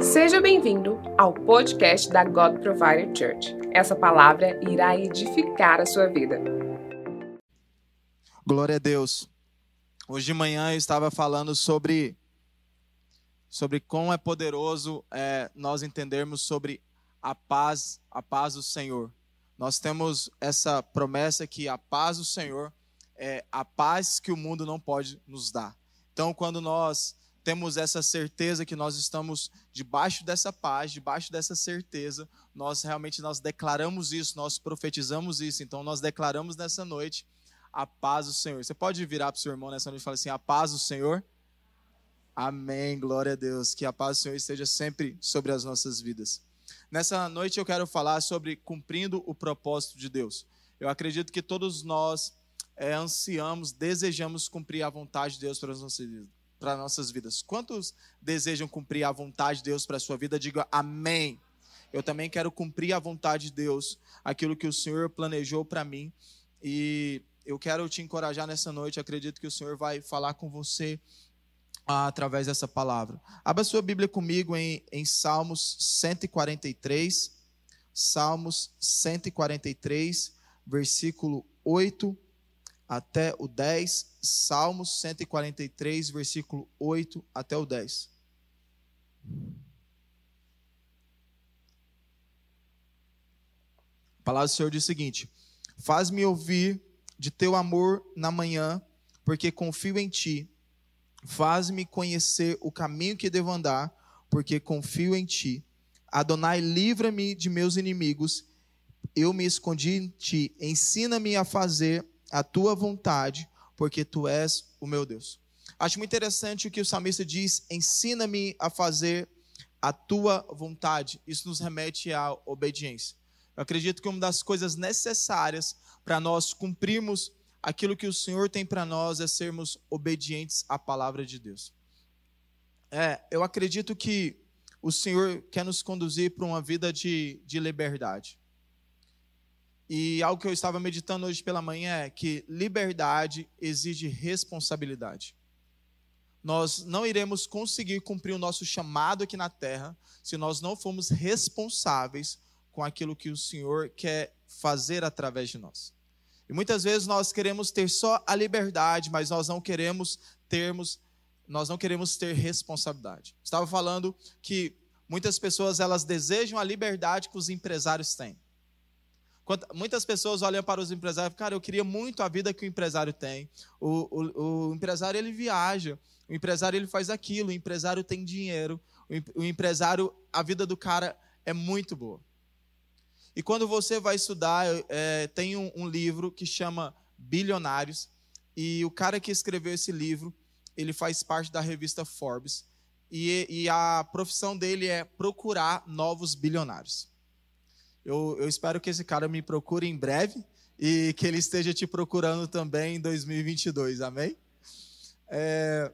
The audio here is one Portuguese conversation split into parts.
Seja bem-vindo ao podcast da God Provider Church. Essa palavra irá edificar a sua vida. Glória a Deus. Hoje de manhã eu estava falando sobre sobre como é poderoso é, nós entendermos sobre a paz, a paz do Senhor. Nós temos essa promessa que a paz do Senhor é a paz que o mundo não pode nos dar. Então, quando nós temos essa certeza que nós estamos debaixo dessa paz, debaixo dessa certeza, nós realmente nós declaramos isso, nós profetizamos isso. Então nós declaramos nessa noite a paz do Senhor. Você pode virar para o seu irmão nessa noite e falar assim: a paz do Senhor. Amém, glória a Deus. Que a paz do Senhor esteja sempre sobre as nossas vidas. Nessa noite eu quero falar sobre cumprindo o propósito de Deus. Eu acredito que todos nós é, ansiamos, desejamos cumprir a vontade de Deus para as nossas vidas para nossas vidas. Quantos desejam cumprir a vontade de Deus para a sua vida? Diga amém. Eu também quero cumprir a vontade de Deus, aquilo que o Senhor planejou para mim. E eu quero te encorajar nessa noite. Acredito que o Senhor vai falar com você ah, através dessa palavra. Abra sua Bíblia comigo em, em Salmos 143. Salmos 143, versículo 8 até o 10, Salmos 143, versículo 8 até o 10. A palavra do Senhor diz o seguinte: Faz-me ouvir de teu amor na manhã, porque confio em ti. Faz-me conhecer o caminho que devo andar, porque confio em ti. Adonai, livra-me de meus inimigos. Eu me escondi em ti. Ensina-me a fazer a tua vontade, porque tu és o meu Deus. Acho muito interessante o que o salmista diz: ensina-me a fazer a tua vontade. Isso nos remete à obediência. Eu acredito que uma das coisas necessárias para nós cumprirmos aquilo que o Senhor tem para nós é sermos obedientes à palavra de Deus. É, eu acredito que o Senhor quer nos conduzir para uma vida de, de liberdade. E algo que eu estava meditando hoje pela manhã é que liberdade exige responsabilidade. Nós não iremos conseguir cumprir o nosso chamado aqui na terra se nós não formos responsáveis com aquilo que o Senhor quer fazer através de nós. E muitas vezes nós queremos ter só a liberdade, mas nós não queremos termos nós não queremos ter responsabilidade. Estava falando que muitas pessoas elas desejam a liberdade que os empresários têm. Muitas pessoas olham para os empresários, cara, eu queria muito a vida que o empresário tem. O, o, o empresário ele viaja, o empresário ele faz aquilo, o empresário tem dinheiro, o, o empresário, a vida do cara é muito boa. E quando você vai estudar, é, tem um, um livro que chama Bilionários, e o cara que escreveu esse livro, ele faz parte da revista Forbes, e, e a profissão dele é procurar novos bilionários. Eu, eu espero que esse cara me procure em breve e que ele esteja te procurando também em 2022, amém? É,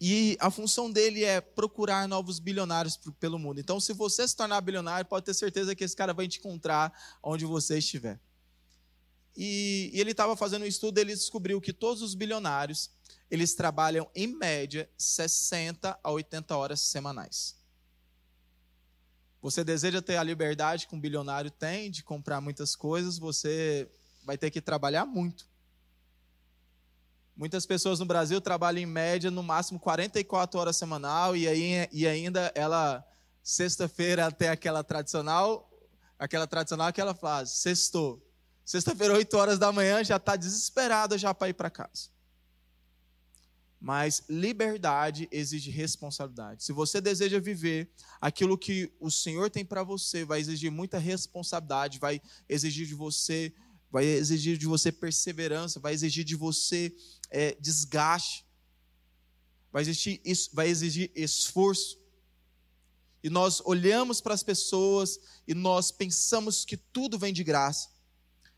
e a função dele é procurar novos bilionários pelo mundo. Então, se você se tornar bilionário, pode ter certeza que esse cara vai te encontrar onde você estiver. E, e ele estava fazendo um estudo, ele descobriu que todos os bilionários, eles trabalham em média 60 a 80 horas semanais. Você deseja ter a liberdade que um bilionário tem de comprar muitas coisas, você vai ter que trabalhar muito. Muitas pessoas no Brasil trabalham em média no máximo 44 horas semanal e, aí, e ainda ela sexta-feira até aquela tradicional, aquela tradicional que ela faz, sextou. Sexta-feira, 8 horas da manhã, já está desesperada já para ir para casa. Mas liberdade exige responsabilidade. Se você deseja viver aquilo que o Senhor tem para você, vai exigir muita responsabilidade, vai exigir de você, vai exigir de você perseverança, vai exigir de você é, desgaste, vai vai exigir esforço. E nós olhamos para as pessoas e nós pensamos que tudo vem de graça.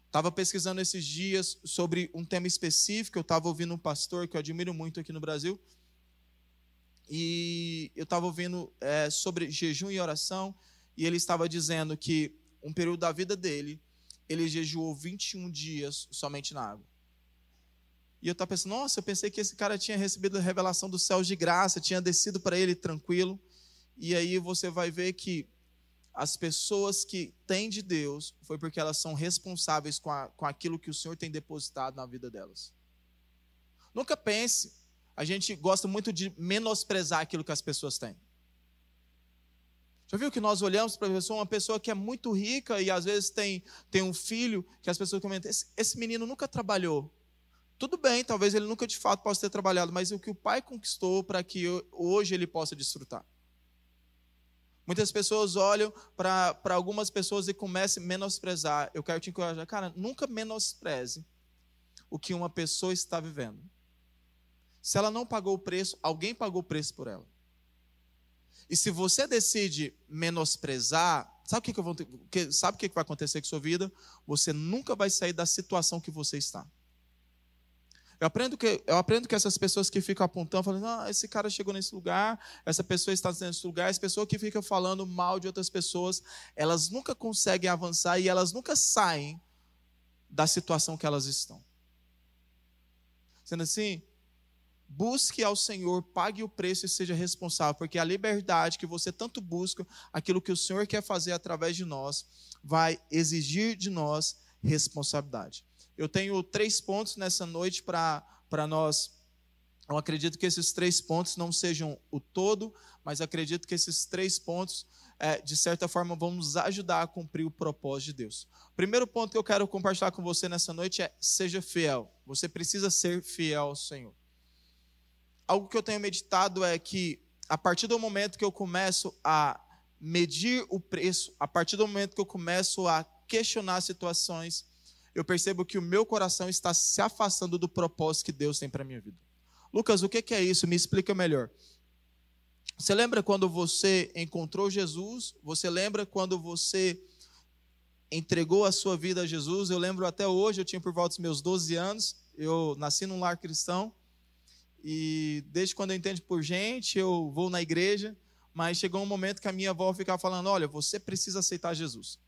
Estava pesquisando esses dias sobre um tema específico. Eu estava ouvindo um pastor que eu admiro muito aqui no Brasil. E eu estava ouvindo é, sobre jejum e oração. E ele estava dizendo que um período da vida dele, ele jejuou 21 dias somente na água. E eu estava pensando, nossa, eu pensei que esse cara tinha recebido a revelação dos céus de graça, tinha descido para ele tranquilo. E aí você vai ver que as pessoas que têm de Deus foi porque elas são responsáveis com, a, com aquilo que o Senhor tem depositado na vida delas. Nunca pense, a gente gosta muito de menosprezar aquilo que as pessoas têm. Já viu que nós olhamos para a pessoa, uma pessoa que é muito rica e às vezes tem, tem um filho, que as pessoas comentam: esse, esse menino nunca trabalhou. Tudo bem, talvez ele nunca de fato possa ter trabalhado, mas o que o pai conquistou para que hoje ele possa desfrutar. Muitas pessoas olham para algumas pessoas e começam a menosprezar. Eu quero te encorajar, cara, nunca menospreze o que uma pessoa está vivendo. Se ela não pagou o preço, alguém pagou o preço por ela. E se você decide menosprezar, sabe o que, que, sabe o que vai acontecer com a sua vida? Você nunca vai sair da situação que você está. Eu aprendo que, eu aprendo que essas pessoas que ficam apontando, falando, ah, esse cara chegou nesse lugar, essa pessoa está nesse lugar, as pessoas que ficam falando mal de outras pessoas, elas nunca conseguem avançar e elas nunca saem da situação que elas estão. Sendo assim, Busque ao Senhor, pague o preço e seja responsável, porque a liberdade que você tanto busca, aquilo que o Senhor quer fazer através de nós, vai exigir de nós responsabilidade. Eu tenho três pontos nessa noite para nós. Eu acredito que esses três pontos não sejam o todo, mas acredito que esses três pontos, é, de certa forma, vão nos ajudar a cumprir o propósito de Deus. O primeiro ponto que eu quero compartilhar com você nessa noite é: seja fiel. Você precisa ser fiel ao Senhor algo que eu tenho meditado é que a partir do momento que eu começo a medir o preço, a partir do momento que eu começo a questionar situações, eu percebo que o meu coração está se afastando do propósito que Deus tem para minha vida. Lucas, o que é isso? Me explica melhor. Você lembra quando você encontrou Jesus? Você lembra quando você entregou a sua vida a Jesus? Eu lembro até hoje, eu tinha por volta dos meus 12 anos, eu nasci num lar cristão, e desde quando eu entendo por gente, eu vou na igreja, mas chegou um momento que a minha avó ficava falando: "Olha, você precisa aceitar Jesus".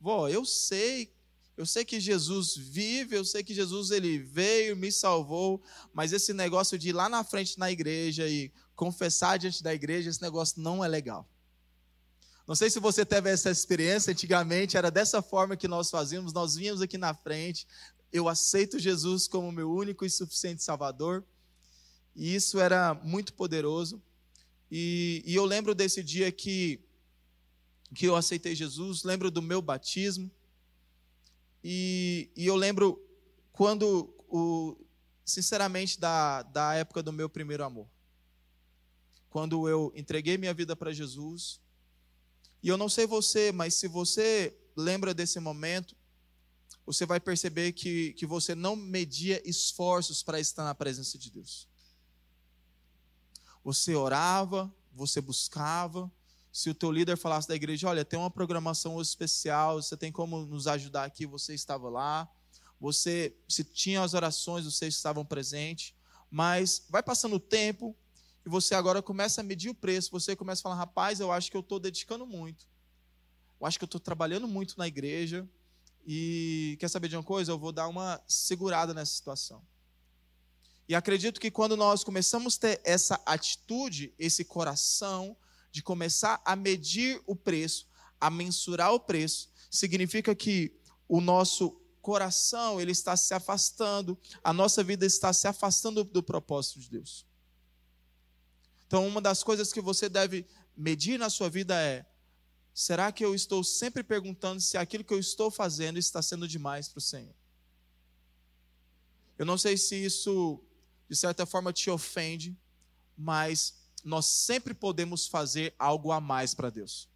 Vó, eu sei, eu sei que Jesus vive, eu sei que Jesus ele veio, me salvou, mas esse negócio de ir lá na frente na igreja e confessar diante da igreja, esse negócio não é legal. Não sei se você teve essa experiência, antigamente era dessa forma que nós fazíamos, nós vínhamos aqui na frente, eu aceito Jesus como meu único e suficiente Salvador. E isso era muito poderoso. E, e eu lembro desse dia que, que eu aceitei Jesus, lembro do meu batismo. E, e eu lembro quando, o, sinceramente, da, da época do meu primeiro amor. Quando eu entreguei minha vida para Jesus. E eu não sei você, mas se você lembra desse momento, você vai perceber que, que você não media esforços para estar na presença de Deus. Você orava, você buscava. Se o teu líder falasse da igreja, olha, tem uma programação especial, você tem como nos ajudar aqui, você estava lá. Você, se tinha as orações, vocês estavam presentes. Mas vai passando o tempo e você agora começa a medir o preço. Você começa a falar, rapaz, eu acho que eu estou dedicando muito. Eu acho que eu estou trabalhando muito na igreja. E quer saber de uma coisa? Eu vou dar uma segurada nessa situação. E acredito que quando nós começamos a ter essa atitude, esse coração, de começar a medir o preço, a mensurar o preço, significa que o nosso coração ele está se afastando, a nossa vida está se afastando do propósito de Deus. Então, uma das coisas que você deve medir na sua vida é: será que eu estou sempre perguntando se aquilo que eu estou fazendo está sendo demais para o Senhor? Eu não sei se isso de certa forma te ofende, mas nós sempre podemos fazer algo a mais para Deus.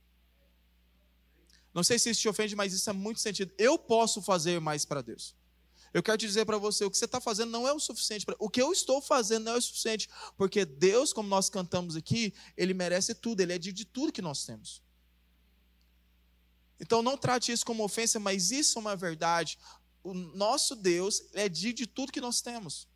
Não sei se isso te ofende, mas isso é muito sentido. Eu posso fazer mais para Deus. Eu quero te dizer para você, o que você está fazendo não é o suficiente. Pra... O que eu estou fazendo não é o suficiente, porque Deus, como nós cantamos aqui, Ele merece tudo, Ele é de, de tudo que nós temos. Então não trate isso como ofensa, mas isso é uma verdade. O nosso Deus é de, de tudo que nós temos.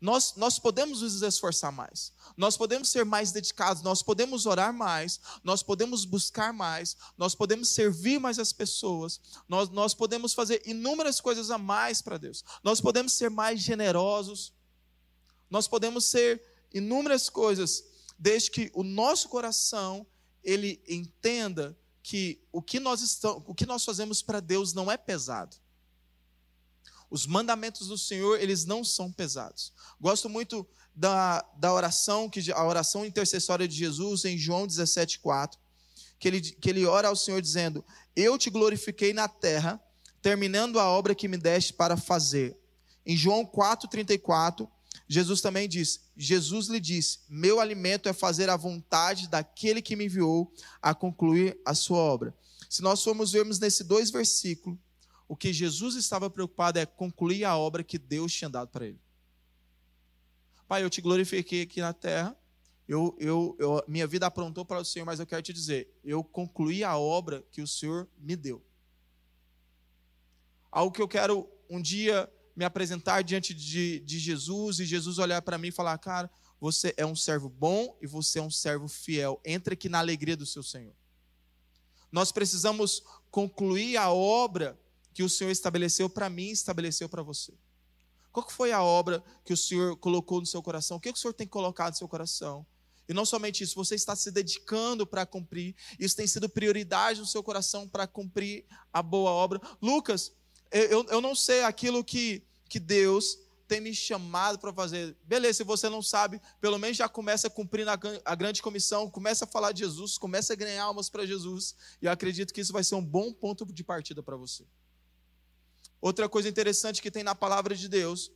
Nós, nós podemos nos esforçar mais, nós podemos ser mais dedicados, nós podemos orar mais, nós podemos buscar mais, nós podemos servir mais as pessoas, nós, nós podemos fazer inúmeras coisas a mais para Deus, nós podemos ser mais generosos, nós podemos ser inúmeras coisas, desde que o nosso coração ele entenda que o que nós, estamos, o que nós fazemos para Deus não é pesado. Os mandamentos do Senhor, eles não são pesados. Gosto muito da, da oração, que a oração intercessória de Jesus em João 17,4, que ele, que ele ora ao Senhor dizendo: Eu te glorifiquei na terra, terminando a obra que me deste para fazer. Em João 4,34, Jesus também diz: Jesus lhe disse: Meu alimento é fazer a vontade daquele que me enviou a concluir a sua obra. Se nós formos vermos nesses dois versículos, o que Jesus estava preocupado é concluir a obra que Deus tinha dado para ele. Pai, eu te glorifiquei aqui na terra, eu, eu, eu, minha vida aprontou para o Senhor, mas eu quero te dizer, eu concluí a obra que o Senhor me deu. Algo que eu quero um dia me apresentar diante de, de Jesus e Jesus olhar para mim e falar: Cara, você é um servo bom e você é um servo fiel. Entre aqui na alegria do seu Senhor. Nós precisamos concluir a obra que o Senhor estabeleceu para mim estabeleceu para você. Qual foi a obra que o Senhor colocou no seu coração? O que o Senhor tem colocado no seu coração? E não somente isso, você está se dedicando para cumprir, isso tem sido prioridade no seu coração para cumprir a boa obra. Lucas, eu, eu não sei aquilo que que Deus tem me chamado para fazer. Beleza, se você não sabe, pelo menos já começa a cumprir a grande comissão, começa a falar de Jesus, começa a ganhar almas para Jesus, e eu acredito que isso vai ser um bom ponto de partida para você. Outra coisa interessante que tem na palavra de Deus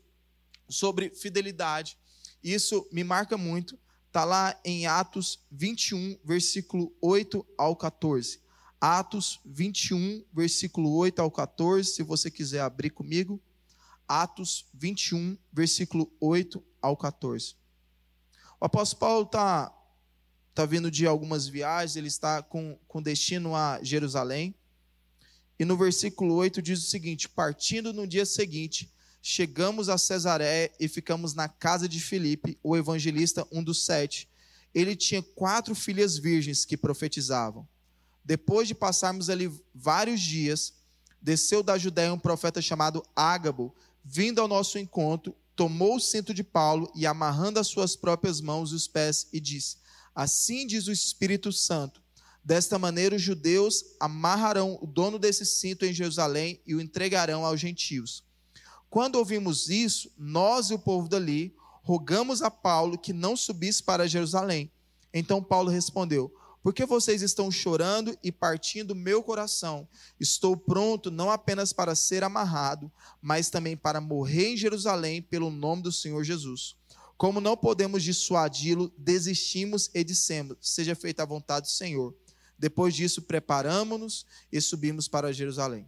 sobre fidelidade, isso me marca muito, está lá em Atos 21, versículo 8 ao 14. Atos 21, versículo 8 ao 14, se você quiser abrir comigo. Atos 21, versículo 8 ao 14. O apóstolo Paulo está tá vindo de algumas viagens, ele está com, com destino a Jerusalém. E no versículo 8 diz o seguinte: Partindo no dia seguinte, chegamos a Cesaré e ficamos na casa de Filipe, o evangelista, um dos sete. Ele tinha quatro filhas virgens que profetizavam. Depois de passarmos ali vários dias, desceu da Judéia um profeta chamado Ágabo, vindo ao nosso encontro, tomou o cinto de Paulo e, amarrando as suas próprias mãos e os pés, e disse: Assim diz o Espírito Santo. Desta maneira, os judeus amarrarão o dono desse cinto em Jerusalém e o entregarão aos gentios. Quando ouvimos isso, nós e o povo dali rogamos a Paulo que não subisse para Jerusalém. Então Paulo respondeu: por que vocês estão chorando e partindo meu coração? Estou pronto não apenas para ser amarrado, mas também para morrer em Jerusalém pelo nome do Senhor Jesus. Como não podemos dissuadi-lo, desistimos e dissemos: Seja feita a vontade do Senhor. Depois disso, preparamos-nos e subimos para Jerusalém.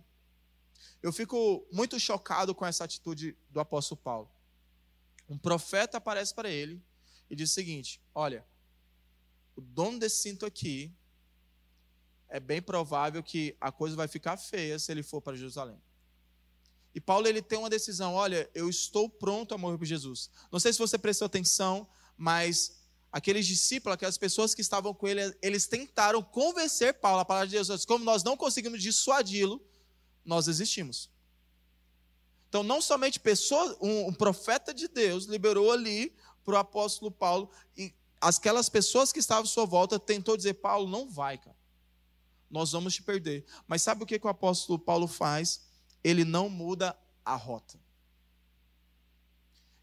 Eu fico muito chocado com essa atitude do apóstolo Paulo. Um profeta aparece para ele e diz o seguinte: Olha, o dono desse cinto aqui, é bem provável que a coisa vai ficar feia se ele for para Jerusalém. E Paulo ele tem uma decisão, olha, eu estou pronto a morrer por Jesus. Não sei se você prestou atenção, mas aqueles discípulos, aquelas pessoas que estavam com ele, eles tentaram convencer Paulo, a palavra de Jesus, como nós não conseguimos dissuadi-lo, nós existimos. Então, não somente pessoa, um, um profeta de Deus liberou ali para o apóstolo Paulo, e aquelas pessoas que estavam à sua volta tentou dizer, Paulo, não vai, cara. Nós vamos te perder. Mas sabe o que, que o apóstolo Paulo faz? Ele não muda a rota.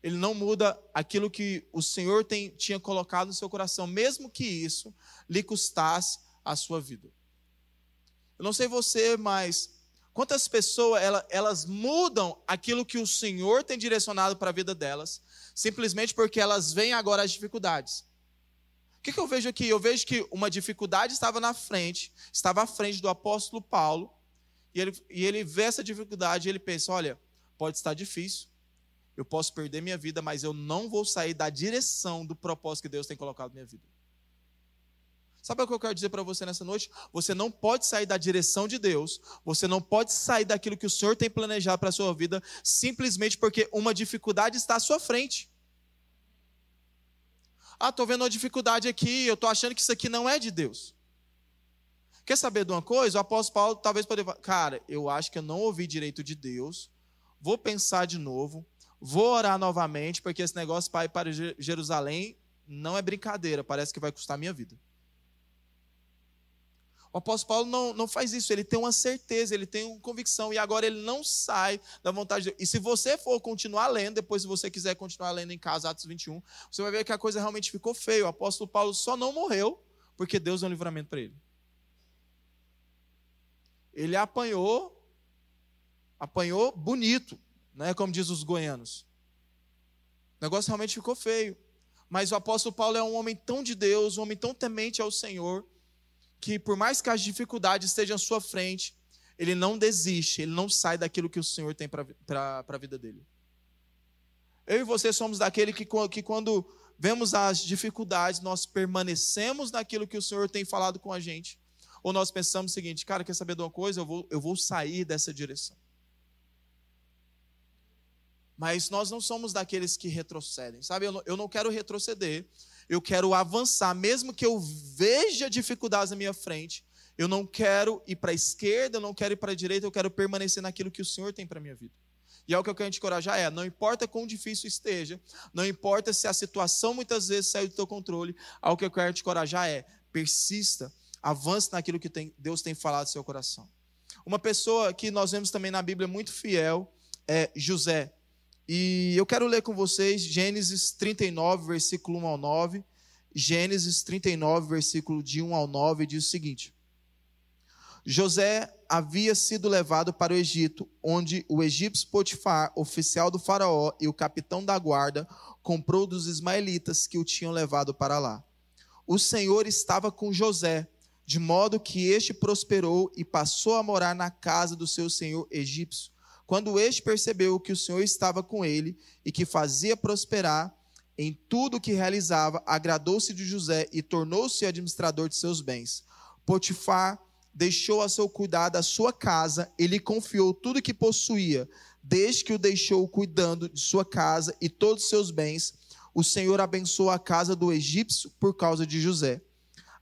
Ele não muda aquilo que o Senhor tem, tinha colocado no seu coração, mesmo que isso lhe custasse a sua vida. Eu não sei você, mas quantas pessoas elas, elas mudam aquilo que o Senhor tem direcionado para a vida delas, simplesmente porque elas veem agora as dificuldades. O que, que eu vejo aqui? Eu vejo que uma dificuldade estava na frente, estava à frente do apóstolo Paulo, e ele, e ele vê essa dificuldade e ele pensa: olha, pode estar difícil, eu posso perder minha vida, mas eu não vou sair da direção do propósito que Deus tem colocado na minha vida. Sabe o que eu quero dizer para você nessa noite? Você não pode sair da direção de Deus, você não pode sair daquilo que o Senhor tem planejado para a sua vida, simplesmente porque uma dificuldade está à sua frente. Ah, estou vendo uma dificuldade aqui, eu estou achando que isso aqui não é de Deus. Quer saber de uma coisa? O apóstolo Paulo talvez poderia falar, cara, eu acho que eu não ouvi direito de Deus, vou pensar de novo, vou orar novamente, porque esse negócio para ir para Jerusalém não é brincadeira, parece que vai custar a minha vida. O apóstolo Paulo não, não faz isso, ele tem uma certeza, ele tem uma convicção, e agora ele não sai da vontade de Deus. E se você for continuar lendo, depois se você quiser continuar lendo em casa, Atos 21, você vai ver que a coisa realmente ficou feia. O apóstolo Paulo só não morreu porque Deus deu um livramento para ele. Ele apanhou, apanhou bonito, né, como diz os goianos. O negócio realmente ficou feio. Mas o apóstolo Paulo é um homem tão de Deus, um homem tão temente ao Senhor, que por mais que as dificuldades estejam à sua frente, ele não desiste, ele não sai daquilo que o Senhor tem para a vida dele. Eu e você somos daquele que, que quando vemos as dificuldades, nós permanecemos naquilo que o Senhor tem falado com a gente. Ou nós pensamos o seguinte, cara, quer saber de uma coisa? Eu vou, eu vou sair dessa direção. Mas nós não somos daqueles que retrocedem, sabe? Eu não, eu não quero retroceder, eu quero avançar, mesmo que eu veja dificuldades na minha frente, eu não quero ir para a esquerda, eu não quero ir para a direita, eu quero permanecer naquilo que o Senhor tem para a minha vida. E é o que eu quero te encorajar é, não importa quão difícil esteja, não importa se a situação muitas vezes saiu do teu controle, algo que eu quero te encorajar é, persista, avance naquilo que tem, Deus tem falado no seu coração. Uma pessoa que nós vemos também na Bíblia muito fiel é José. E eu quero ler com vocês Gênesis 39, versículo 1 ao 9. Gênesis 39, versículo de 1 ao 9, diz o seguinte: José havia sido levado para o Egito, onde o egípcio Potifar, oficial do faraó e o capitão da guarda, comprou dos ismaelitas que o tinham levado para lá. O Senhor estava com José, de modo que este prosperou e passou a morar na casa do seu senhor egípcio. Quando este percebeu que o Senhor estava com ele e que fazia prosperar em tudo o que realizava, agradou-se de José e tornou-se administrador de seus bens. Potifar deixou a seu cuidado a sua casa, ele confiou tudo o que possuía, desde que o deixou cuidando de sua casa e todos os seus bens. O Senhor abençoou a casa do egípcio por causa de José.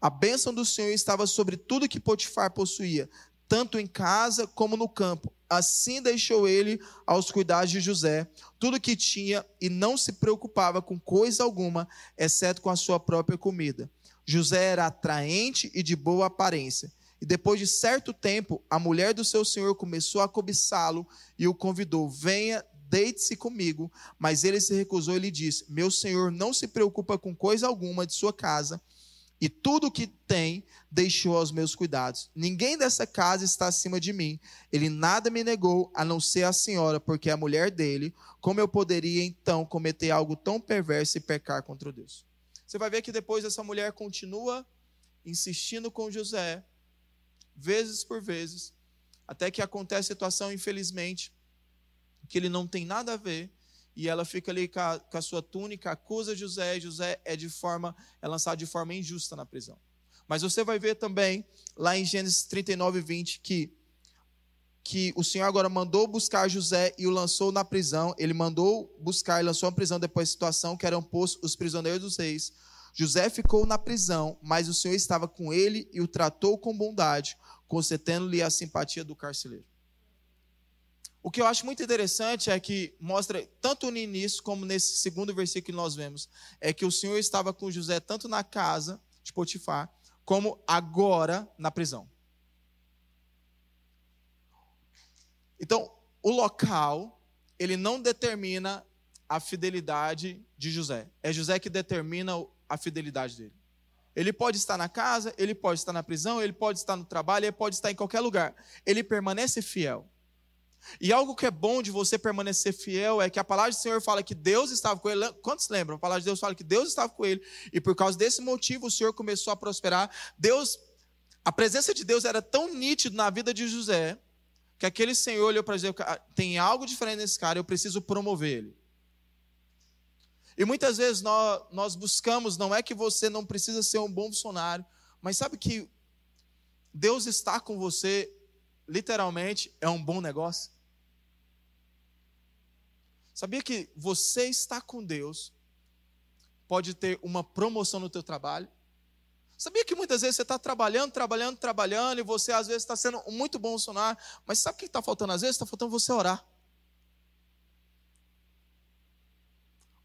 A bênção do Senhor estava sobre tudo que Potifar possuía, tanto em casa como no campo. Assim deixou ele aos cuidados de José tudo o que tinha e não se preocupava com coisa alguma, exceto com a sua própria comida. José era atraente e de boa aparência. E depois de certo tempo, a mulher do seu senhor começou a cobiçá-lo e o convidou: Venha, deite-se comigo. Mas ele se recusou e lhe disse: Meu senhor não se preocupa com coisa alguma de sua casa e tudo o que tem deixou aos meus cuidados. Ninguém dessa casa está acima de mim. Ele nada me negou, a não ser a senhora, porque é a mulher dele. Como eu poderia então cometer algo tão perverso e pecar contra Deus? Você vai ver que depois essa mulher continua insistindo com José, vezes por vezes, até que acontece a situação, infelizmente, que ele não tem nada a ver e ela fica ali com a, com a sua túnica, acusa José, e José é de forma, é lançado de forma injusta na prisão. Mas você vai ver também, lá em Gênesis 39, 20, que, que o Senhor agora mandou buscar José e o lançou na prisão. Ele mandou buscar e lançou na prisão depois da situação que eram postos os prisioneiros dos reis. José ficou na prisão, mas o Senhor estava com ele e o tratou com bondade, concedendo-lhe a simpatia do carcereiro. O que eu acho muito interessante é que mostra, tanto no início como nesse segundo versículo que nós vemos, é que o Senhor estava com José tanto na casa de Potifar, como agora na prisão. Então, o local, ele não determina a fidelidade de José. É José que determina a fidelidade dele. Ele pode estar na casa, ele pode estar na prisão, ele pode estar no trabalho, ele pode estar em qualquer lugar. Ele permanece fiel. E algo que é bom de você permanecer fiel é que a palavra do Senhor fala que Deus estava com ele. Quantos lembram? A palavra de Deus fala que Deus estava com ele. E por causa desse motivo o Senhor começou a prosperar. Deus, a presença de Deus era tão nítida na vida de José, que aquele Senhor olhou para dizer: tem algo diferente nesse cara, eu preciso promover ele. E muitas vezes nós, nós buscamos, não é que você não precisa ser um bom funcionário, mas sabe que Deus está com você literalmente é um bom negócio? Sabia que você está com Deus pode ter uma promoção no teu trabalho? Sabia que muitas vezes você está trabalhando, trabalhando, trabalhando, e você às vezes está sendo muito bom funcionário, mas sabe o que está faltando às vezes? Está faltando você orar.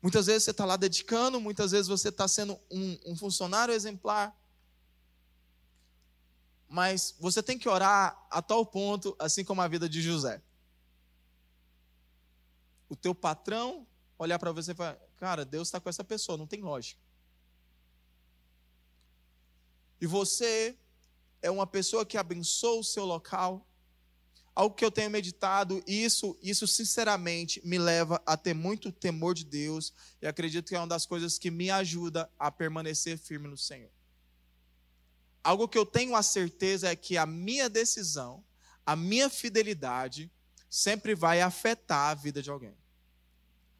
Muitas vezes você está lá dedicando, muitas vezes você está sendo um, um funcionário exemplar, mas você tem que orar a tal ponto, assim como a vida de José. O teu patrão olhar para você e falar: Cara, Deus está com essa pessoa, não tem lógica. E você é uma pessoa que abençoa o seu local. Algo que eu tenho meditado, isso, isso sinceramente me leva a ter muito temor de Deus e acredito que é uma das coisas que me ajuda a permanecer firme no Senhor. Algo que eu tenho a certeza é que a minha decisão, a minha fidelidade sempre vai afetar a vida de alguém.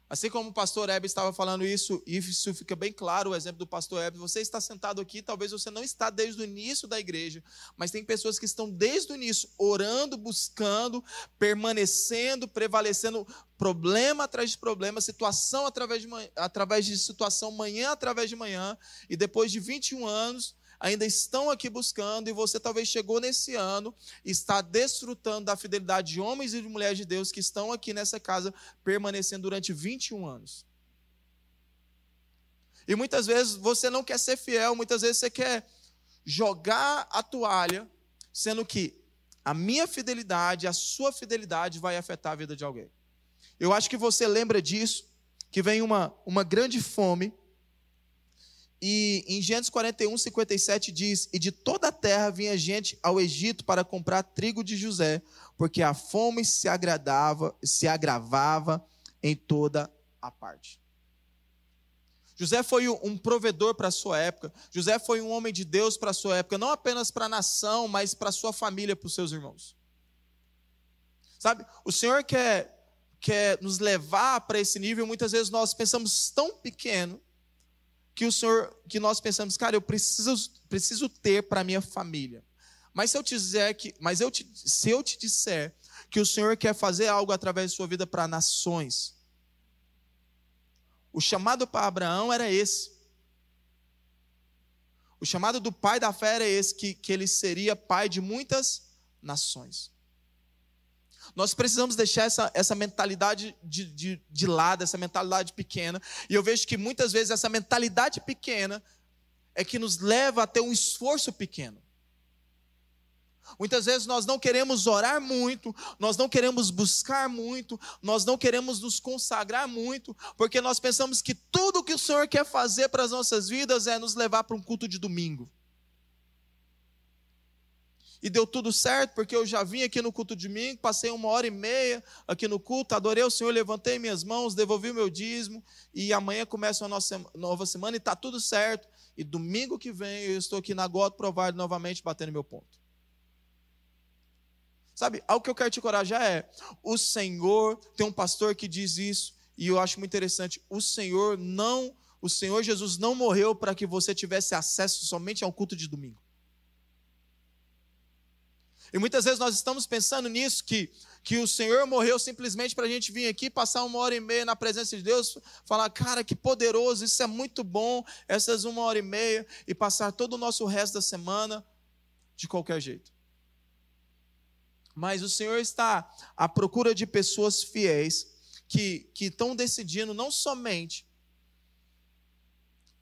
Assim como o pastor Hebe estava falando isso, e isso fica bem claro, o exemplo do pastor Hebe, você está sentado aqui, talvez você não está desde o início da igreja, mas tem pessoas que estão desde o início orando, buscando, permanecendo, prevalecendo problema atrás de problema, situação através de, através de situação, manhã através de manhã, e depois de 21 anos, ainda estão aqui buscando, e você talvez chegou nesse ano está desfrutando da fidelidade de homens e de mulheres de Deus que estão aqui nessa casa permanecendo durante 21 anos. E muitas vezes você não quer ser fiel, muitas vezes você quer jogar a toalha, sendo que a minha fidelidade, a sua fidelidade vai afetar a vida de alguém. Eu acho que você lembra disso, que vem uma, uma grande fome e em Gênesis 41, 57 diz: E de toda a terra vinha gente ao Egito para comprar trigo de José, porque a fome se agradava, se agravava em toda a parte. José foi um provedor para a sua época. José foi um homem de Deus para a sua época, não apenas para a nação, mas para a sua família, para os seus irmãos. Sabe, o Senhor quer, quer nos levar para esse nível. Muitas vezes nós pensamos tão pequeno que o Senhor, que nós pensamos, cara, eu preciso, preciso ter para minha família. Mas se eu te dizer que, mas eu te, se eu te disser que o Senhor quer fazer algo através de sua vida para nações, o chamado para Abraão era esse. O chamado do pai da fé era esse, que, que ele seria pai de muitas nações. Nós precisamos deixar essa, essa mentalidade de, de, de lado, essa mentalidade pequena. E eu vejo que muitas vezes essa mentalidade pequena é que nos leva a ter um esforço pequeno. Muitas vezes nós não queremos orar muito, nós não queremos buscar muito, nós não queremos nos consagrar muito, porque nós pensamos que tudo que o Senhor quer fazer para as nossas vidas é nos levar para um culto de domingo e deu tudo certo, porque eu já vim aqui no culto de domingo, passei uma hora e meia aqui no culto, adorei o Senhor, levantei minhas mãos, devolvi o meu dízimo, e amanhã começa uma nossa nova semana e está tudo certo. E domingo que vem eu estou aqui na God Provide novamente batendo meu ponto. Sabe, algo que eu quero te encorajar é: o Senhor tem um pastor que diz isso, e eu acho muito interessante. O Senhor não, o Senhor Jesus não morreu para que você tivesse acesso somente ao culto de domingo. E muitas vezes nós estamos pensando nisso, que, que o Senhor morreu simplesmente para a gente vir aqui, passar uma hora e meia na presença de Deus, falar, cara, que poderoso, isso é muito bom, essas uma hora e meia, e passar todo o nosso resto da semana de qualquer jeito. Mas o Senhor está à procura de pessoas fiéis que, que estão decidindo não somente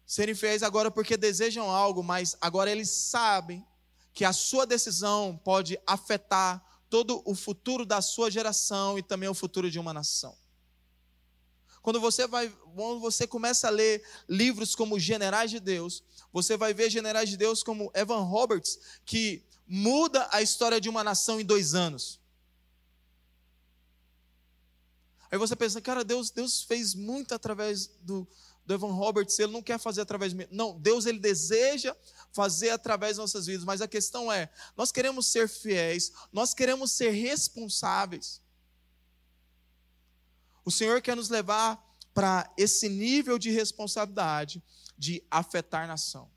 serem fiéis agora porque desejam algo, mas agora eles sabem que a sua decisão pode afetar todo o futuro da sua geração e também o futuro de uma nação. Quando você vai, quando você começa a ler livros como Generais de Deus, você vai ver Generais de Deus como Evan Roberts, que muda a história de uma nação em dois anos. Aí você pensa, cara, Deus, Deus fez muito através do, do Evan Roberts, ele não quer fazer através de mim. Não, Deus ele deseja fazer através das nossas vidas, mas a questão é: nós queremos ser fiéis, nós queremos ser responsáveis. O Senhor quer nos levar para esse nível de responsabilidade de afetar nação.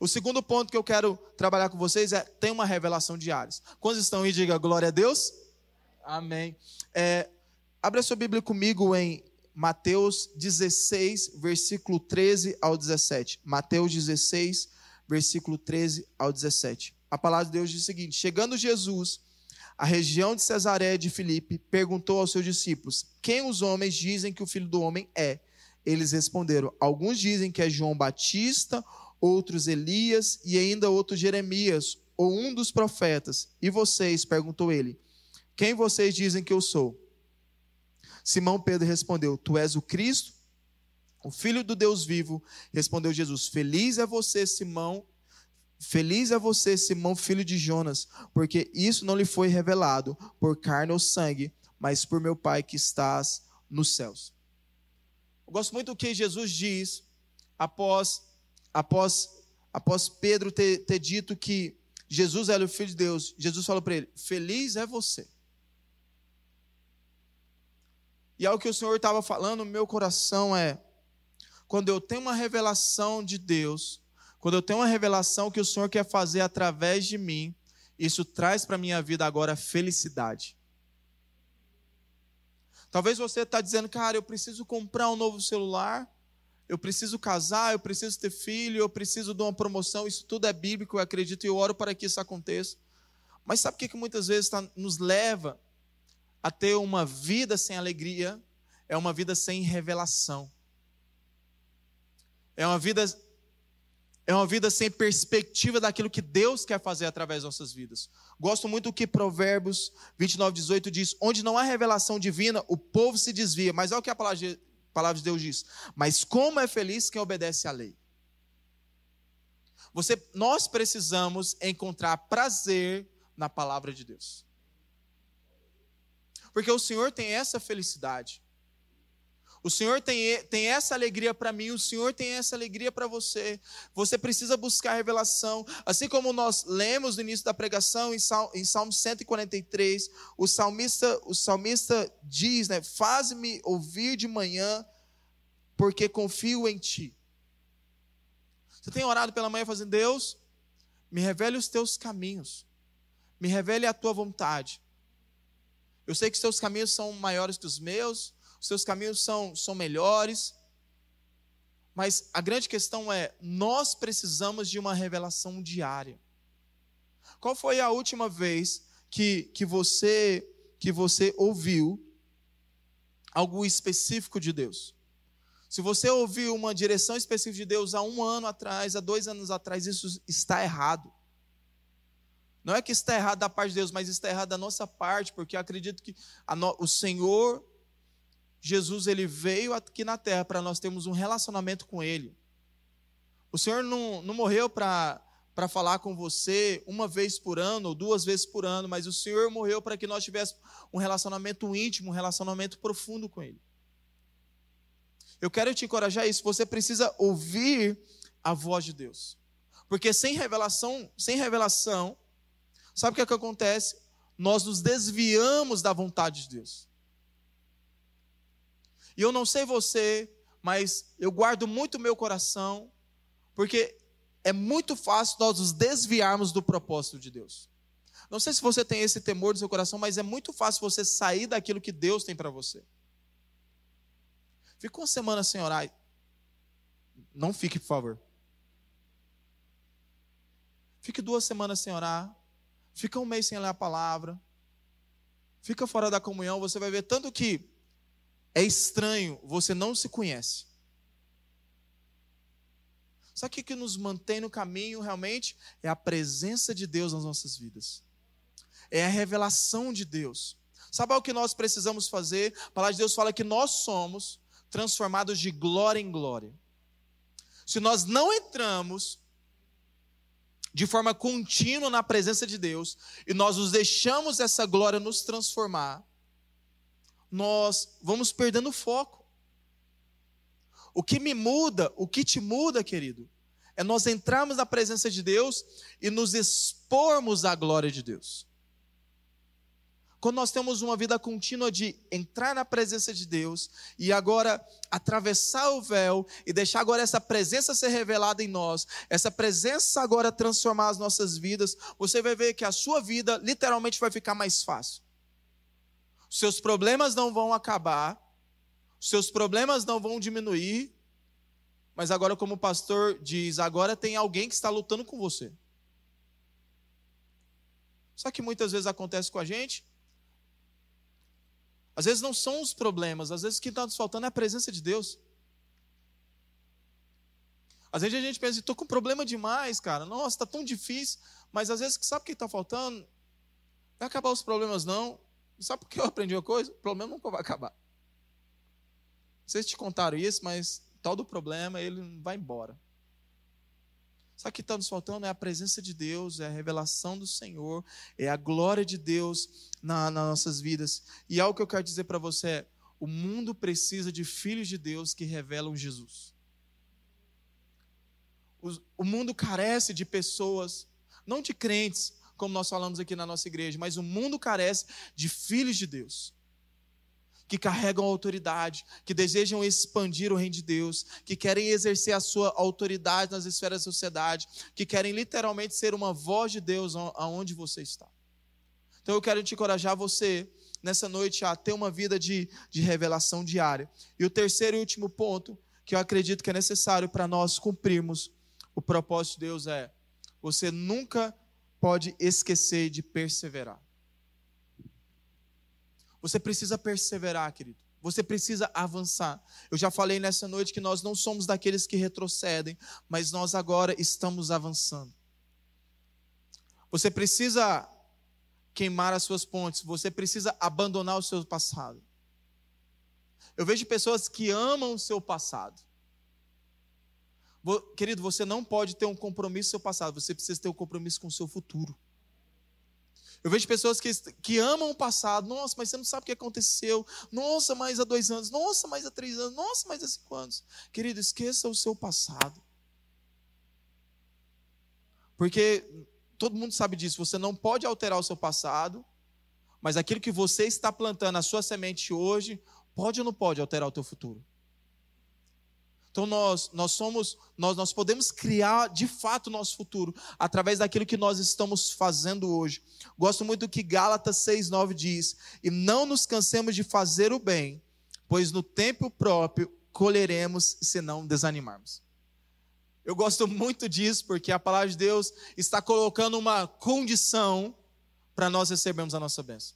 O segundo ponto que eu quero trabalhar com vocês é tem uma revelação diária. Quantos estão aí? Diga glória a Deus. Amém. É, abra sua Bíblia comigo em Mateus 16, versículo 13 ao 17. Mateus 16, versículo 13 ao 17. A palavra de Deus diz o seguinte: Chegando Jesus à região de Cesaré de Filipe, perguntou aos seus discípulos: Quem os homens dizem que o filho do homem é? Eles responderam: Alguns dizem que é João Batista, outros Elias e ainda outros Jeremias ou um dos profetas? E vocês? perguntou ele. Quem vocês dizem que eu sou? Simão Pedro respondeu: Tu és o Cristo, o Filho do Deus vivo. Respondeu Jesus: Feliz é você, Simão. Feliz é você, Simão, filho de Jonas, porque isso não lhe foi revelado por carne ou sangue, mas por meu Pai que estás nos céus. Eu gosto muito do que Jesus diz após, após, após Pedro ter, ter dito que Jesus era o Filho de Deus. Jesus falou para ele: Feliz é você. E algo que o Senhor estava falando no meu coração é: quando eu tenho uma revelação de Deus, quando eu tenho uma revelação que o Senhor quer fazer através de mim, isso traz para a minha vida agora felicidade. Talvez você está dizendo, cara, eu preciso comprar um novo celular, eu preciso casar, eu preciso ter filho, eu preciso de uma promoção. Isso tudo é bíblico, eu acredito e eu oro para que isso aconteça. Mas sabe o que, que muitas vezes tá, nos leva a ter uma vida sem alegria? É uma vida sem revelação. É uma vida é uma vida sem perspectiva daquilo que Deus quer fazer através das nossas vidas. Gosto muito do que Provérbios 29, 18 diz: onde não há revelação divina, o povo se desvia. Mas olha o que a palavra de, palavra de Deus diz: mas como é feliz quem obedece à lei. Você, nós precisamos encontrar prazer na palavra de Deus. Porque o Senhor tem essa felicidade. O Senhor tem, tem essa alegria para mim, o Senhor tem essa alegria para você. Você precisa buscar revelação. Assim como nós lemos no início da pregação, em Salmo, em Salmo 143, o salmista, o salmista diz, né? Faz-me ouvir de manhã, porque confio em ti. Você tem orado pela manhã fazendo, Deus, me revele os teus caminhos, me revele a tua vontade. Eu sei que os teus caminhos são maiores que os meus, os seus caminhos são, são melhores. Mas a grande questão é: nós precisamos de uma revelação diária. Qual foi a última vez que, que, você, que você ouviu algo específico de Deus? Se você ouviu uma direção específica de Deus há um ano atrás, há dois anos atrás, isso está errado. Não é que está errado da parte de Deus, mas está errado da nossa parte, porque eu acredito que no, o Senhor Jesus ele veio aqui na terra para nós termos um relacionamento com Ele. O Senhor não, não morreu para para falar com você uma vez por ano ou duas vezes por ano, mas o Senhor morreu para que nós tivéssemos um relacionamento íntimo, um relacionamento profundo com Ele. Eu quero te encorajar a isso. Você precisa ouvir a voz de Deus, porque sem revelação, sem revelação, sabe o que, é que acontece? Nós nos desviamos da vontade de Deus. E eu não sei você, mas eu guardo muito meu coração, porque é muito fácil nós nos desviarmos do propósito de Deus. Não sei se você tem esse temor no seu coração, mas é muito fácil você sair daquilo que Deus tem para você. Fica uma semana sem orar. Não fique, por favor. Fique duas semanas sem orar. Fica um mês sem ler a palavra. Fica fora da comunhão. Você vai ver tanto que é estranho, você não se conhece. Sabe o que nos mantém no caminho realmente? É a presença de Deus nas nossas vidas. É a revelação de Deus. Sabe o que nós precisamos fazer? A palavra de Deus fala que nós somos transformados de glória em glória. Se nós não entramos de forma contínua na presença de Deus e nós nos deixamos essa glória nos transformar, nós vamos perdendo o foco. O que me muda, o que te muda, querido, é nós entrarmos na presença de Deus e nos expormos à glória de Deus. Quando nós temos uma vida contínua de entrar na presença de Deus e agora atravessar o véu e deixar agora essa presença ser revelada em nós, essa presença agora transformar as nossas vidas, você vai ver que a sua vida literalmente vai ficar mais fácil. Seus problemas não vão acabar, seus problemas não vão diminuir, mas agora, como o pastor diz, agora tem alguém que está lutando com você. Só que muitas vezes acontece com a gente. Às vezes não são os problemas, às vezes o que está nos faltando é a presença de Deus. Às vezes a gente pensa, estou com problema demais, cara. Nossa, está tão difícil. Mas às vezes, sabe o que está faltando? Vai acabar os problemas, não. Sabe por que eu aprendi uma coisa? O problema nunca vai acabar. Vocês te contaram isso, mas tal do problema, ele vai embora. O que está nos faltando? É a presença de Deus, é a revelação do Senhor, é a glória de Deus na, nas nossas vidas. E algo que eu quero dizer para você é: o mundo precisa de filhos de Deus que revelam Jesus. O, o mundo carece de pessoas não de crentes, como nós falamos aqui na nossa igreja, mas o mundo carece de filhos de Deus. Que carregam autoridade, que desejam expandir o reino de Deus, que querem exercer a sua autoridade nas esferas da sociedade, que querem literalmente ser uma voz de Deus aonde você está. Então eu quero te encorajar você nessa noite a ter uma vida de, de revelação diária. E o terceiro e último ponto que eu acredito que é necessário para nós cumprirmos o propósito de Deus é você nunca pode esquecer de perseverar. Você precisa perseverar, querido. Você precisa avançar. Eu já falei nessa noite que nós não somos daqueles que retrocedem, mas nós agora estamos avançando. Você precisa queimar as suas pontes, você precisa abandonar o seu passado. Eu vejo pessoas que amam o seu passado. Querido, você não pode ter um compromisso com o seu passado, você precisa ter um compromisso com o seu futuro. Eu vejo pessoas que, que amam o passado. Nossa, mas você não sabe o que aconteceu. Nossa, mas há dois anos. Nossa, mas há três anos. Nossa, mas há cinco anos. Querido, esqueça o seu passado. Porque todo mundo sabe disso. Você não pode alterar o seu passado. Mas aquilo que você está plantando, a sua semente hoje, pode ou não pode alterar o teu futuro? Então nós, nós somos, nós, nós podemos criar de fato o nosso futuro através daquilo que nós estamos fazendo hoje. Gosto muito do que Gálatas 6:9 diz: "E não nos cansemos de fazer o bem, pois no tempo próprio colheremos se não desanimarmos." Eu gosto muito disso porque a palavra de Deus está colocando uma condição para nós recebermos a nossa bênção.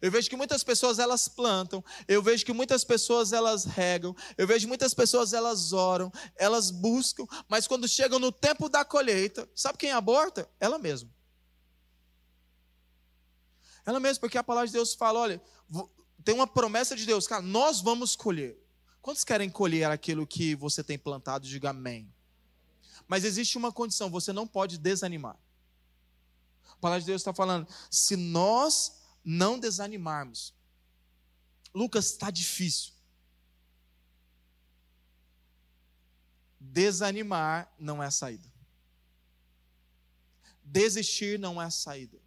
Eu vejo que muitas pessoas elas plantam, eu vejo que muitas pessoas elas regam, eu vejo muitas pessoas elas oram, elas buscam, mas quando chegam no tempo da colheita, sabe quem aborta? Ela mesma. Ela mesma, porque a palavra de Deus fala, olha, tem uma promessa de Deus, cara, nós vamos colher. Quantos querem colher aquilo que você tem plantado? Diga amém. Mas existe uma condição, você não pode desanimar. A palavra de Deus está falando, se nós não desanimarmos. Lucas, está difícil. Desanimar não é a saída. Desistir não é a saída.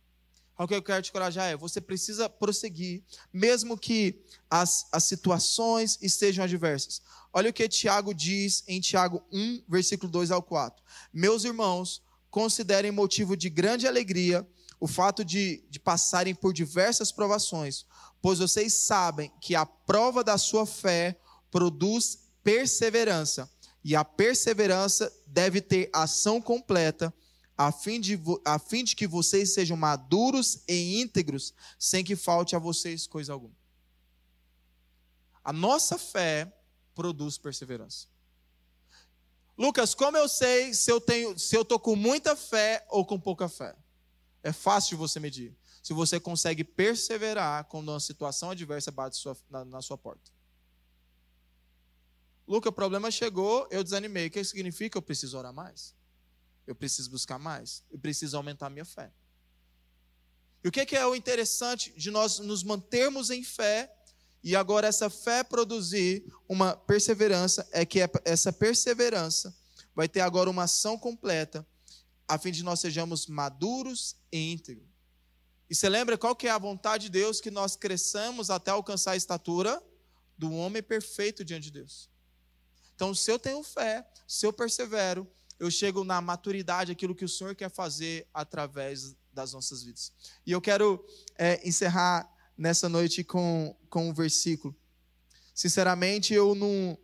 O que eu quero te encorajar é: você precisa prosseguir, mesmo que as, as situações estejam adversas. Olha o que Tiago diz em Tiago 1, versículo 2 ao 4. Meus irmãos, considerem motivo de grande alegria o fato de, de passarem por diversas provações, pois vocês sabem que a prova da sua fé produz perseverança, e a perseverança deve ter ação completa, a fim de, a fim de que vocês sejam maduros e íntegros, sem que falte a vocês coisa alguma. A nossa fé produz perseverança. Lucas, como eu sei se eu tenho, se eu tô com muita fé ou com pouca fé? É fácil de você medir. Se você consegue perseverar quando uma situação adversa bate sua, na, na sua porta. Luca, o problema chegou, eu desanimei. O que significa? Eu preciso orar mais. Eu preciso buscar mais. Eu preciso aumentar a minha fé. E o que é o interessante de nós nos mantermos em fé e agora essa fé produzir uma perseverança é que essa perseverança vai ter agora uma ação completa a fim de nós sejamos maduros e íntegros. E você lembra qual que é a vontade de Deus? Que nós cresçamos até alcançar a estatura do homem perfeito diante de Deus. Então, se eu tenho fé, se eu persevero, eu chego na maturidade, aquilo que o Senhor quer fazer através das nossas vidas. E eu quero é, encerrar nessa noite com, com um versículo. Sinceramente, eu não.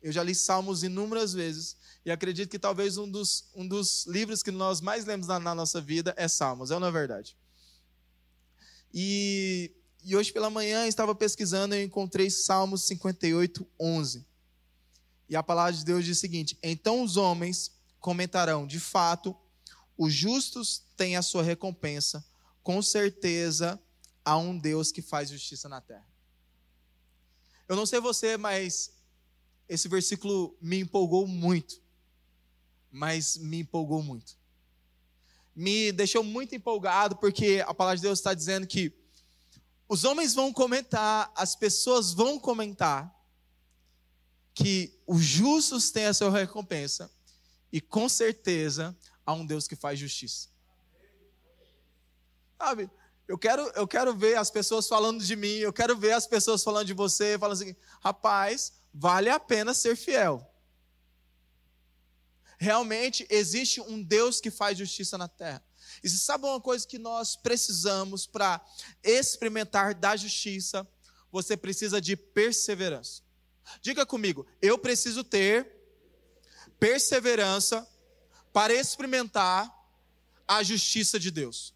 Eu já li Salmos inúmeras vezes, e acredito que talvez um dos, um dos livros que nós mais lemos na, na nossa vida é Salmos, é não é verdade? E, e hoje pela manhã estava pesquisando e encontrei Salmos 58, 11. E a palavra de Deus diz o seguinte: Então os homens comentarão, de fato, os justos têm a sua recompensa, com certeza há um Deus que faz justiça na terra. Eu não sei você, mas esse versículo me empolgou muito. Mas me empolgou muito. Me deixou muito empolgado, porque a palavra de Deus está dizendo que os homens vão comentar, as pessoas vão comentar que os justos têm a sua recompensa, e com certeza há um Deus que faz justiça. Sabe? Eu quero, eu quero ver as pessoas falando de mim, eu quero ver as pessoas falando de você, falando assim, rapaz, vale a pena ser fiel. Realmente existe um Deus que faz justiça na terra. E se sabe uma coisa que nós precisamos para experimentar da justiça? Você precisa de perseverança. Diga comigo, eu preciso ter perseverança para experimentar a justiça de Deus.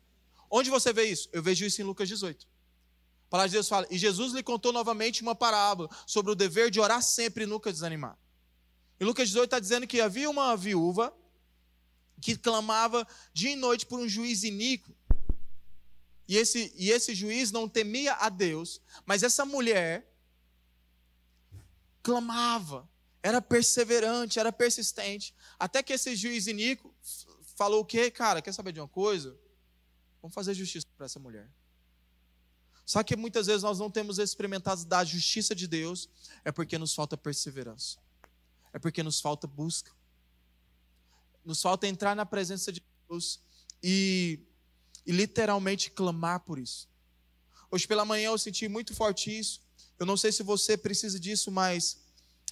Onde você vê isso? Eu vejo isso em Lucas 18. A palavra de Deus fala, e Jesus lhe contou novamente uma parábola sobre o dever de orar sempre e nunca desanimar. Em Lucas 18 está dizendo que havia uma viúva que clamava dia e noite por um juiz iníquo. E esse, e esse juiz não temia a Deus, mas essa mulher clamava, era perseverante, era persistente, até que esse juiz iníquo falou o quê? Cara, quer saber de uma coisa? Vamos fazer justiça para essa mulher. Só que muitas vezes nós não temos experimentado da justiça de Deus, é porque nos falta perseverança, é porque nos falta busca, nos falta entrar na presença de Deus e, e literalmente clamar por isso. Hoje pela manhã eu senti muito forte isso. Eu não sei se você precisa disso, mas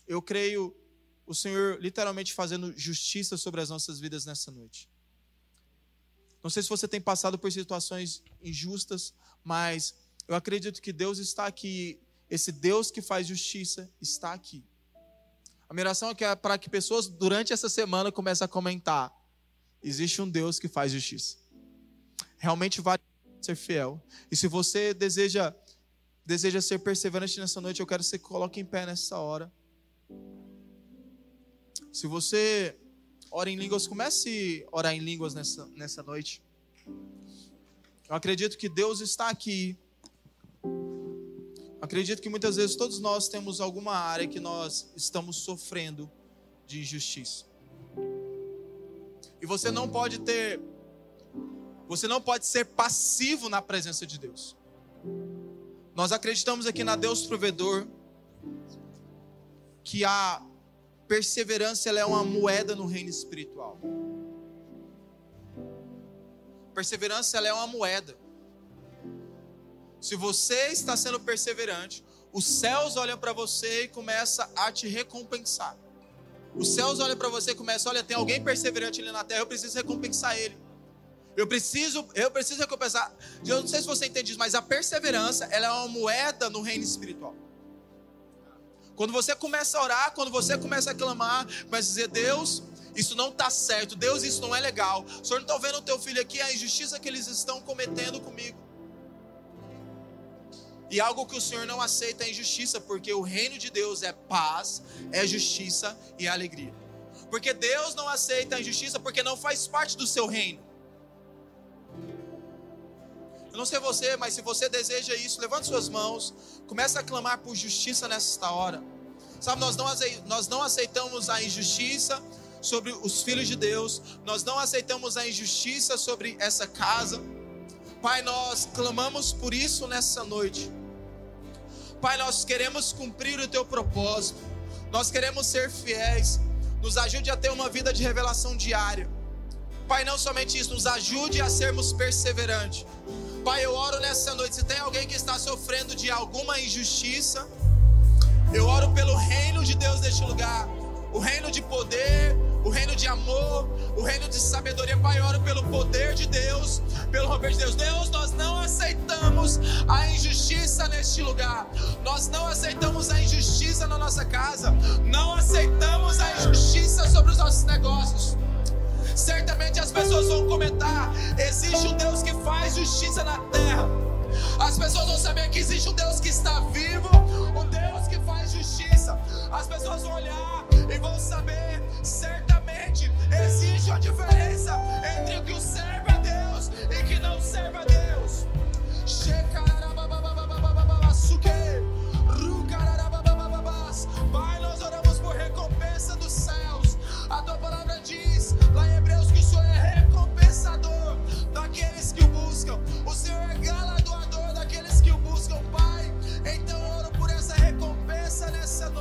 eu creio o Senhor literalmente fazendo justiça sobre as nossas vidas nessa noite. Não sei se você tem passado por situações injustas, mas eu acredito que Deus está aqui. Esse Deus que faz justiça está aqui. A minha oração é, é para que pessoas durante essa semana comecem a comentar: existe um Deus que faz justiça. Realmente vale ser fiel. E se você deseja deseja ser perseverante nessa noite, eu quero que você coloque em pé nessa hora. Se você ora em línguas, comece a orar em línguas nessa, nessa noite. Eu acredito que Deus está aqui. Acredito que muitas vezes todos nós temos alguma área que nós estamos sofrendo de injustiça. E você não pode ter, você não pode ser passivo na presença de Deus. Nós acreditamos aqui na Deus provedor, que a perseverança é uma moeda no reino espiritual. Perseverança é uma moeda. Se você está sendo perseverante, os céus olham para você e começa a te recompensar. Os céus olham para você e começam, olha, tem alguém perseverante ali na terra, eu preciso recompensar ele. Eu preciso, eu preciso recompensar. Eu não sei se você entende isso, mas a perseverança, ela é uma moeda no reino espiritual. Quando você começa a orar, quando você começa a clamar, começa a dizer: Deus, isso não está certo, Deus, isso não é legal. O Senhor não está vendo o teu filho aqui, a injustiça que eles estão cometendo comigo. E algo que o Senhor não aceita é injustiça, porque o reino de Deus é paz, é justiça e alegria. Porque Deus não aceita a injustiça porque não faz parte do seu reino. Eu não sei você, mas se você deseja isso, levante suas mãos, comece a clamar por justiça nesta hora. Sabe, nós não, nós não aceitamos a injustiça sobre os filhos de Deus, nós não aceitamos a injustiça sobre essa casa. Pai, nós clamamos por isso nessa noite. Pai, nós queremos cumprir o teu propósito, nós queremos ser fiéis. Nos ajude a ter uma vida de revelação diária. Pai, não somente isso, nos ajude a sermos perseverantes. Pai, eu oro nessa noite. Se tem alguém que está sofrendo de alguma injustiça, eu oro pelo reino de Deus neste lugar o reino de poder, o reino de amor, o reino de sabedoria. Pai, eu oro pelo poder de Deus, pelo romper de Deus. Deus, nós não aceitamos a injustiça neste lugar. Nós não aceitamos a injustiça na nossa casa. Não aceitamos a injustiça sobre os nossos negócios. Certamente as pessoas vão comentar: existe um Deus que faz justiça na terra. As pessoas vão saber que existe um Deus que está vivo, um As pessoas vão olhar e vão saber certamente existe uma diferença entre o que serve a Deus e que não serve a Deus. Pai, nós oramos por recompensa dos céus. A tua palavra diz lá em Hebreus que o Senhor é recompensador daqueles que o buscam. O Senhor é galardoador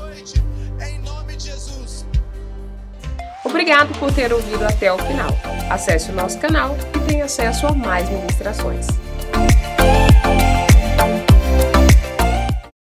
noite, em nome de Jesus. Obrigado por ter ouvido até o final. Acesse o nosso canal e tenha acesso a mais ministrações.